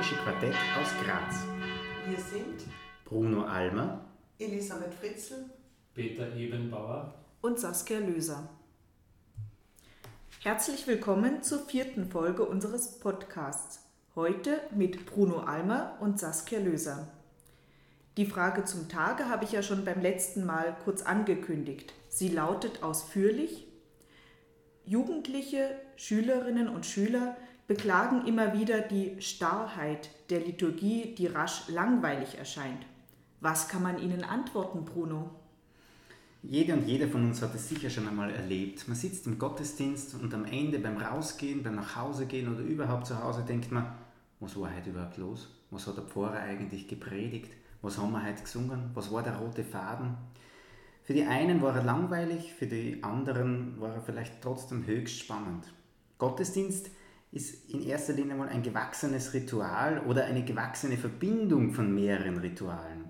evangelische Quartett aus Graz. Wir sind Bruno Almer, Elisabeth Fritzl, Peter Ebenbauer und Saskia Löser. Herzlich willkommen zur vierten Folge unseres Podcasts. Heute mit Bruno Almer und Saskia Löser. Die Frage zum Tage habe ich ja schon beim letzten Mal kurz angekündigt. Sie lautet ausführlich. Jugendliche, Schülerinnen und Schüler beklagen immer wieder die Starrheit der Liturgie, die rasch langweilig erscheint. Was kann man ihnen antworten, Bruno? Jede und jeder von uns hat es sicher schon einmal erlebt. Man sitzt im Gottesdienst und am Ende beim Rausgehen, beim Nachhausegehen oder überhaupt zu Hause denkt man, was war heute überhaupt los? Was hat der Pfarrer eigentlich gepredigt? Was haben wir heute gesungen? Was war der rote Faden? Für die einen war er langweilig, für die anderen war er vielleicht trotzdem höchst spannend. Gottesdienst ist in erster Linie mal ein gewachsenes Ritual oder eine gewachsene Verbindung von mehreren Ritualen.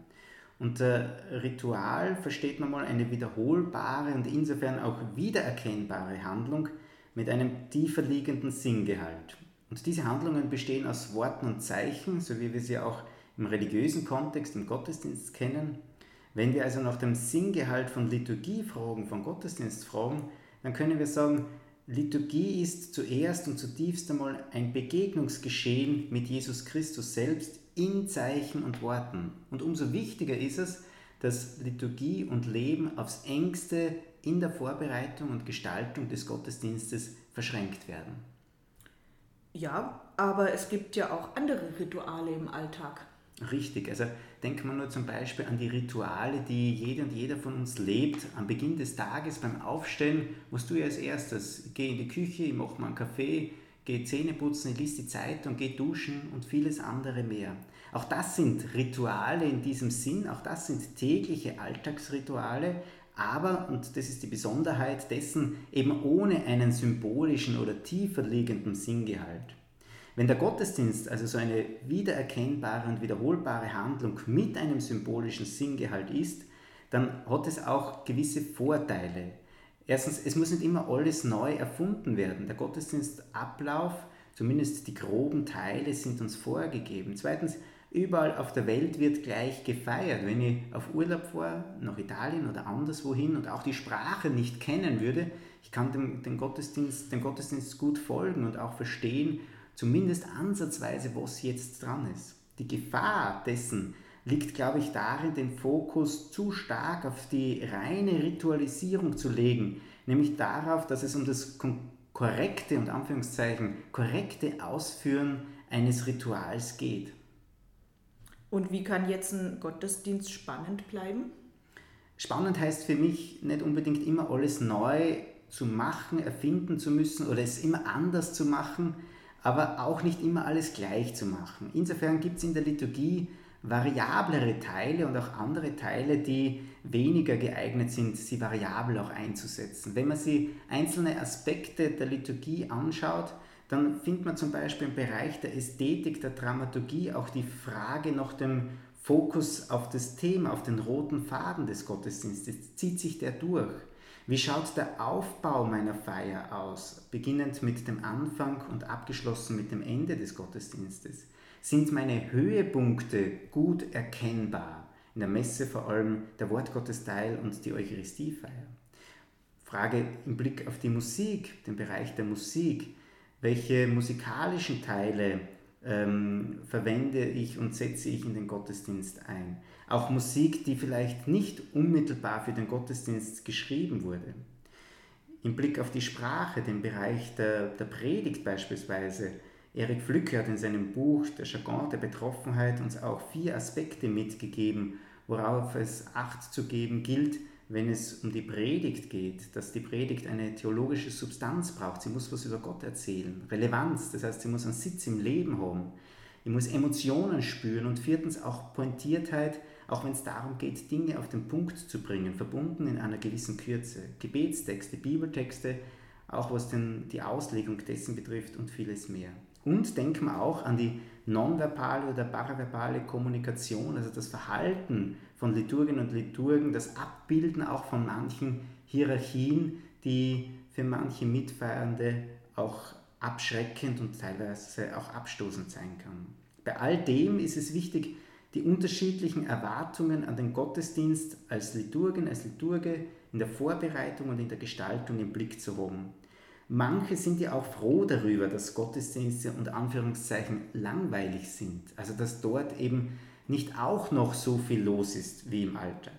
Unter Ritual versteht man mal eine wiederholbare und insofern auch wiedererkennbare Handlung mit einem tiefer liegenden Sinngehalt. Und diese Handlungen bestehen aus Worten und Zeichen, so wie wir sie auch im religiösen Kontext, im Gottesdienst kennen. Wenn wir also nach dem Sinngehalt von Liturgie fragen, von Gottesdienst fragen, dann können wir sagen, Liturgie ist zuerst und zutiefst einmal ein Begegnungsgeschehen mit Jesus Christus selbst in Zeichen und Worten. Und umso wichtiger ist es, dass Liturgie und Leben aufs engste in der Vorbereitung und Gestaltung des Gottesdienstes verschränkt werden. Ja, aber es gibt ja auch andere Rituale im Alltag. Richtig, also denken wir nur zum Beispiel an die Rituale, die jede und jeder von uns lebt. Am Beginn des Tages beim Aufstehen musst du ja als erstes, geh in die Küche, ich mache mal einen Kaffee, geh Zähne putzen, ich lese die Zeitung, geh duschen und vieles andere mehr. Auch das sind Rituale in diesem Sinn, auch das sind tägliche Alltagsrituale, aber, und das ist die Besonderheit dessen, eben ohne einen symbolischen oder tiefer liegenden Sinngehalt. Wenn der Gottesdienst also so eine wiedererkennbare und wiederholbare Handlung mit einem symbolischen Sinngehalt ist, dann hat es auch gewisse Vorteile. Erstens, es muss nicht immer alles neu erfunden werden. Der Gottesdienstablauf, zumindest die groben Teile, sind uns vorgegeben. Zweitens, überall auf der Welt wird gleich gefeiert. Wenn ich auf Urlaub fahre, nach Italien oder anderswohin und auch die Sprache nicht kennen würde, ich kann dem, dem, Gottesdienst, dem Gottesdienst gut folgen und auch verstehen, zumindest ansatzweise, was jetzt dran ist. Die Gefahr dessen liegt, glaube ich, darin, den Fokus zu stark auf die reine Ritualisierung zu legen, nämlich darauf, dass es um das korrekte und Anführungszeichen korrekte Ausführen eines Rituals geht. Und wie kann jetzt ein Gottesdienst spannend bleiben? Spannend heißt für mich nicht unbedingt immer alles neu zu machen, erfinden zu müssen oder es immer anders zu machen, aber auch nicht immer alles gleich zu machen. Insofern gibt es in der Liturgie variablere Teile und auch andere Teile, die weniger geeignet sind, sie variabel auch einzusetzen. Wenn man sich einzelne Aspekte der Liturgie anschaut, dann findet man zum Beispiel im Bereich der Ästhetik, der Dramaturgie auch die Frage nach dem Fokus auf das Thema, auf den roten Faden des Gottesdienstes. Zieht sich der durch? Wie schaut der Aufbau meiner Feier aus, beginnend mit dem Anfang und abgeschlossen mit dem Ende des Gottesdienstes? Sind meine Höhepunkte gut erkennbar? In der Messe vor allem der Wortgottesteil und die Eucharistiefeier. Frage im Blick auf die Musik, den Bereich der Musik. Welche musikalischen Teile ähm, verwende ich und setze ich in den Gottesdienst ein? Auch Musik, die vielleicht nicht unmittelbar für den Gottesdienst geschrieben wurde. Im Blick auf die Sprache, den Bereich der, der Predigt beispielsweise, Erik Flücke hat in seinem Buch Der Jargon der Betroffenheit uns auch vier Aspekte mitgegeben, worauf es Acht zu geben gilt, wenn es um die Predigt geht, dass die Predigt eine theologische Substanz braucht. Sie muss was über Gott erzählen. Relevanz, das heißt, sie muss einen Sitz im Leben haben. Ich muss Emotionen spüren und viertens auch Pointiertheit, auch wenn es darum geht, Dinge auf den Punkt zu bringen, verbunden in einer gewissen Kürze. Gebetstexte, Bibeltexte, auch was denn die Auslegung dessen betrifft und vieles mehr. Und denken wir auch an die nonverbale oder paraverbale Kommunikation, also das Verhalten von Liturginnen und Liturgen, das Abbilden auch von manchen Hierarchien, die für manche Mitfeiernde auch abschreckend und teilweise auch abstoßend sein kann. Bei all dem ist es wichtig, die unterschiedlichen Erwartungen an den Gottesdienst als Liturgen, als Liturge in der Vorbereitung und in der Gestaltung im Blick zu haben. Manche sind ja auch froh darüber, dass Gottesdienste und Anführungszeichen langweilig sind, also dass dort eben nicht auch noch so viel los ist wie im Alltag.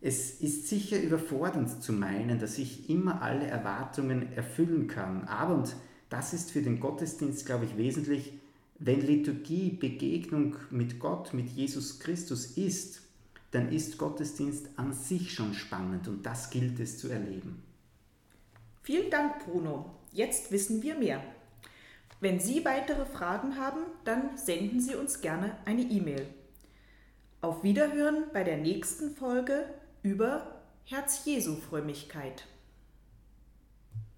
Es ist sicher überfordernd zu meinen, dass ich immer alle Erwartungen erfüllen kann, aber, und das ist für den Gottesdienst, glaube ich, wesentlich, wenn Liturgie Begegnung mit Gott, mit Jesus Christus ist, dann ist Gottesdienst an sich schon spannend und das gilt es zu erleben. Vielen Dank, Bruno. Jetzt wissen wir mehr. Wenn Sie weitere Fragen haben, dann senden Sie uns gerne eine E-Mail. Auf Wiederhören bei der nächsten Folge über Herz-Jesu-Frömmigkeit.